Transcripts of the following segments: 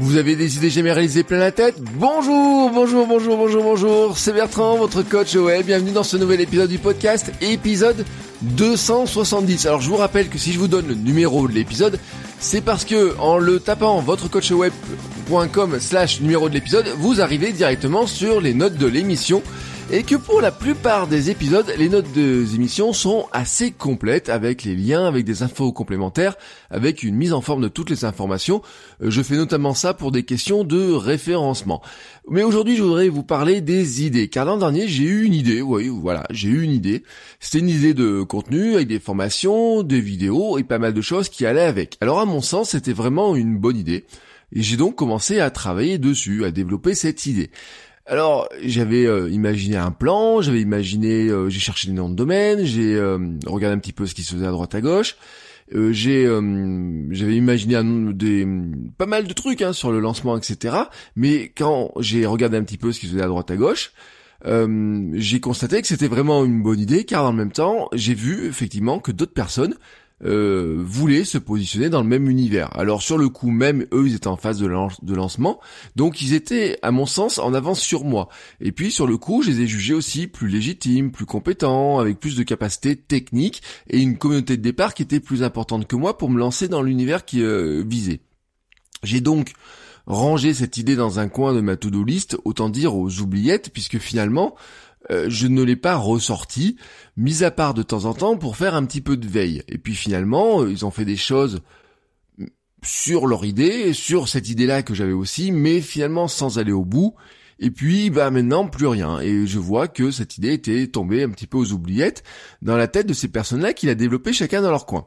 Vous avez des idées jamais réalisées plein la tête Bonjour, bonjour, bonjour, bonjour, bonjour, c'est Bertrand, votre coach web. Bienvenue dans ce nouvel épisode du podcast, épisode 270. Alors je vous rappelle que si je vous donne le numéro de l'épisode, c'est parce que en le tapant votrecoachweb.com slash numéro de l'épisode, vous arrivez directement sur les notes de l'émission et que pour la plupart des épisodes, les notes des émissions sont assez complètes avec les liens, avec des infos complémentaires, avec une mise en forme de toutes les informations. Euh, je fais notamment ça pour des questions de référencement. Mais aujourd'hui, je voudrais vous parler des idées, car l'an dernier, j'ai eu une idée, oui, voilà, j'ai eu une idée. C'était une idée de contenu avec des formations, des vidéos et pas mal de choses qui allaient avec. Alors à mon sens, c'était vraiment une bonne idée. Et j'ai donc commencé à travailler dessus, à développer cette idée. Alors j'avais euh, imaginé un plan, j'avais imaginé, euh, j'ai cherché des noms de domaine, j'ai euh, regardé un petit peu ce qui se faisait à droite à gauche. j'ai j'avais imaginé un, des pas mal de trucs hein, sur le lancement etc mais quand j'ai regardé un petit peu ce qui se faisait à droite à gauche j'ai constaté que c'était vraiment une bonne idée car en même temps j'ai vu effectivement que d'autres personnes euh, voulaient se positionner dans le même univers. Alors sur le coup même, eux, ils étaient en phase de, lancement, donc ils étaient, à mon sens, en avance sur moi. Et puis sur le coup, je les ai jugés aussi plus légitimes, plus compétents, avec plus de capacités techniques et une communauté de départ qui était plus importante que moi pour me lancer dans l'univers qui euh, visait. J'ai donc rangé cette idée dans un coin de ma to-do list, autant dire aux oubliettes, puisque finalement, euh, je ne l'ai pas ressorti, mis à part de temps en temps pour faire un petit peu de veille. Et puis finalement, euh, ils ont fait des choses sur leur idée, sur cette idée-là que j'avais aussi, mais finalement sans aller au bout. Et puis, bah maintenant, plus rien. Et je vois que cette idée était tombée un petit peu aux oubliettes dans la tête de ces personnes-là qui l'a développé chacun dans leur coin.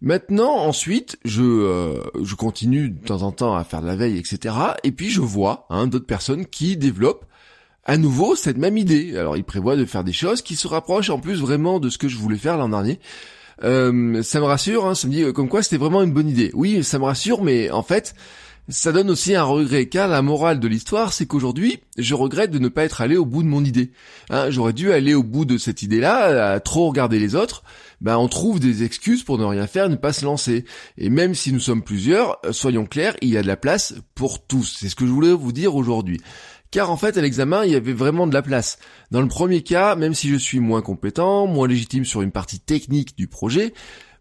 Maintenant, ensuite, je euh, je continue de temps en temps à faire de la veille, etc. Et puis je vois hein, d'autres personnes qui développent à nouveau cette même idée. Alors il prévoit de faire des choses qui se rapprochent en plus vraiment de ce que je voulais faire l'an dernier. Euh, ça me rassure, hein, ça me dit euh, comme quoi c'était vraiment une bonne idée. Oui, ça me rassure, mais en fait, ça donne aussi un regret, car la morale de l'histoire, c'est qu'aujourd'hui, je regrette de ne pas être allé au bout de mon idée. Hein, J'aurais dû aller au bout de cette idée-là, à trop regarder les autres. Ben, on trouve des excuses pour ne rien faire, ne pas se lancer. Et même si nous sommes plusieurs, euh, soyons clairs, il y a de la place pour tous. C'est ce que je voulais vous dire aujourd'hui car en fait à l'examen il y avait vraiment de la place. Dans le premier cas, même si je suis moins compétent, moins légitime sur une partie technique du projet,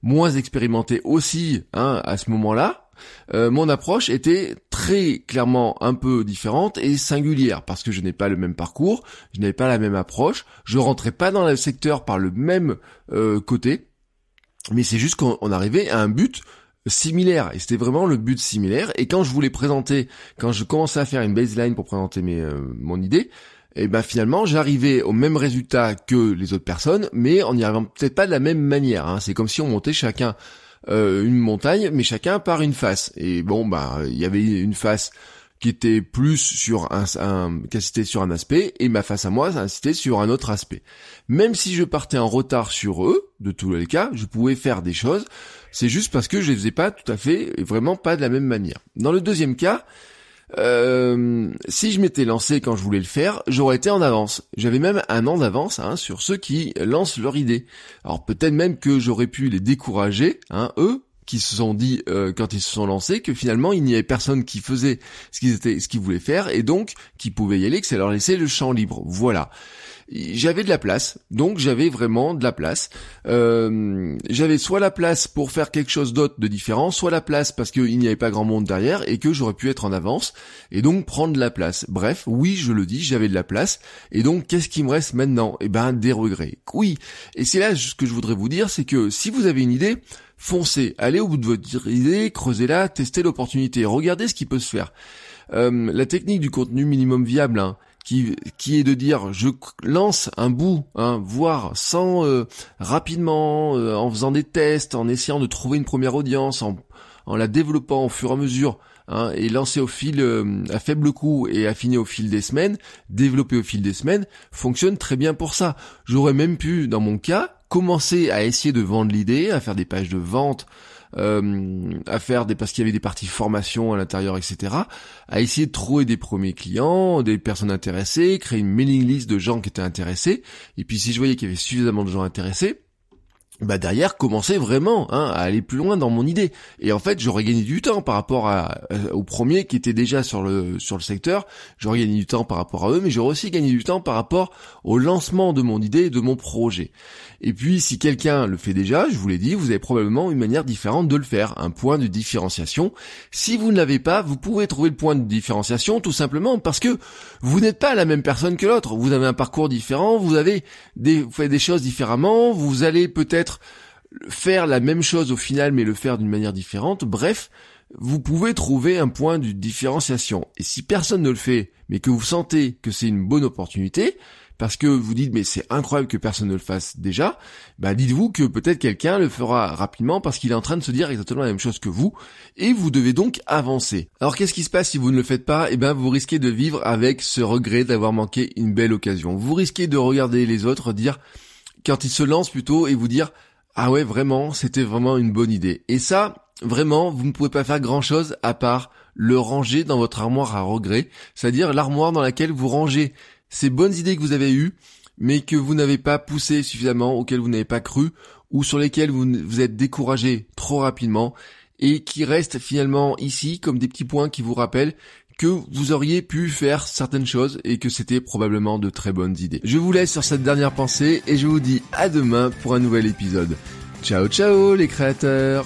moins expérimenté aussi hein, à ce moment-là, euh, mon approche était très clairement un peu différente et singulière parce que je n'ai pas le même parcours, je n'avais pas la même approche, je rentrais pas dans le secteur par le même euh, côté, mais c'est juste qu'on arrivait à un but similaire et c'était vraiment le but similaire et quand je voulais présenter quand je commençais à faire une baseline pour présenter mes, euh, mon idée et ben finalement j'arrivais au même résultat que les autres personnes mais en n'y arrivant peut-être pas de la même manière hein. c'est comme si on montait chacun euh, une montagne mais chacun par une face et bon bah il y avait une face qui était plus sur un, un qui sur un aspect et ma face à moi c'était sur un autre aspect. Même si je partais en retard sur eux, de tous les cas, je pouvais faire des choses. C'est juste parce que je les faisais pas tout à fait, et vraiment pas de la même manière. Dans le deuxième cas, euh, si je m'étais lancé quand je voulais le faire, j'aurais été en avance. J'avais même un an d'avance hein, sur ceux qui lancent leur idée. Alors peut-être même que j'aurais pu les décourager, hein, eux, qui se sont dit euh, quand ils se sont lancés que finalement il n'y avait personne qui faisait ce qu'ils étaient ce qu'ils voulaient faire et donc qui pouvait y aller que ça leur laissait le champ libre voilà j'avais de la place, donc j'avais vraiment de la place. Euh, j'avais soit la place pour faire quelque chose d'autre de différent, soit la place parce qu'il n'y avait pas grand monde derrière et que j'aurais pu être en avance et donc prendre de la place. Bref, oui, je le dis, j'avais de la place et donc qu'est-ce qui me reste maintenant? Eh ben des regrets. Oui, et c'est là ce que je voudrais vous dire, c'est que si vous avez une idée, foncez, allez au bout de votre idée, creusez-la, testez l'opportunité, regardez ce qui peut se faire. Euh, la technique du contenu minimum viable, hein, qui, qui est de dire je lance un bout, hein, voire sans euh, rapidement, euh, en faisant des tests, en essayant de trouver une première audience, en, en la développant au fur et à mesure, hein, et lancer au fil à faible coût et affiner au fil des semaines, développer au fil des semaines, fonctionne très bien pour ça. J'aurais même pu, dans mon cas, commencer à essayer de vendre l'idée, à faire des pages de vente, euh, à faire des parce qu'il y avait des parties formation à l'intérieur, etc. À essayer de trouver des premiers clients, des personnes intéressées, créer une mailing list de gens qui étaient intéressés. Et puis si je voyais qu'il y avait suffisamment de gens intéressés, bah derrière commencer vraiment hein, à aller plus loin dans mon idée. Et en fait j'aurais gagné du temps par rapport à, aux premiers qui étaient déjà sur le sur le secteur. J'aurais gagné du temps par rapport à eux mais j'aurais aussi gagné du temps par rapport au lancement de mon idée et de mon projet. Et puis si quelqu'un le fait déjà je vous l'ai dit vous avez probablement une manière différente de le faire un point de différenciation. Si vous ne l'avez pas vous pouvez trouver le point de différenciation tout simplement parce que vous n'êtes pas la même personne que l'autre. Vous avez un parcours différent vous avez des vous faites des choses différemment vous allez peut-être faire la même chose au final mais le faire d'une manière différente. Bref, vous pouvez trouver un point de différenciation. Et si personne ne le fait, mais que vous sentez que c'est une bonne opportunité, parce que vous dites mais c'est incroyable que personne ne le fasse déjà, bah dites-vous que peut-être quelqu'un le fera rapidement parce qu'il est en train de se dire exactement la même chose que vous, et vous devez donc avancer. Alors qu'est-ce qui se passe si vous ne le faites pas? Eh bien vous risquez de vivre avec ce regret d'avoir manqué une belle occasion. Vous risquez de regarder les autres dire quand ils se lancent plutôt et vous dire ah ouais, vraiment, c'était vraiment une bonne idée. Et ça, vraiment, vous ne pouvez pas faire grand chose à part le ranger dans votre armoire à regret, c'est-à-dire l'armoire dans laquelle vous rangez ces bonnes idées que vous avez eues, mais que vous n'avez pas poussé suffisamment, auxquelles vous n'avez pas cru, ou sur lesquelles vous vous êtes découragé trop rapidement, et qui restent finalement ici comme des petits points qui vous rappellent que vous auriez pu faire certaines choses et que c'était probablement de très bonnes idées. Je vous laisse sur cette dernière pensée et je vous dis à demain pour un nouvel épisode. Ciao ciao les créateurs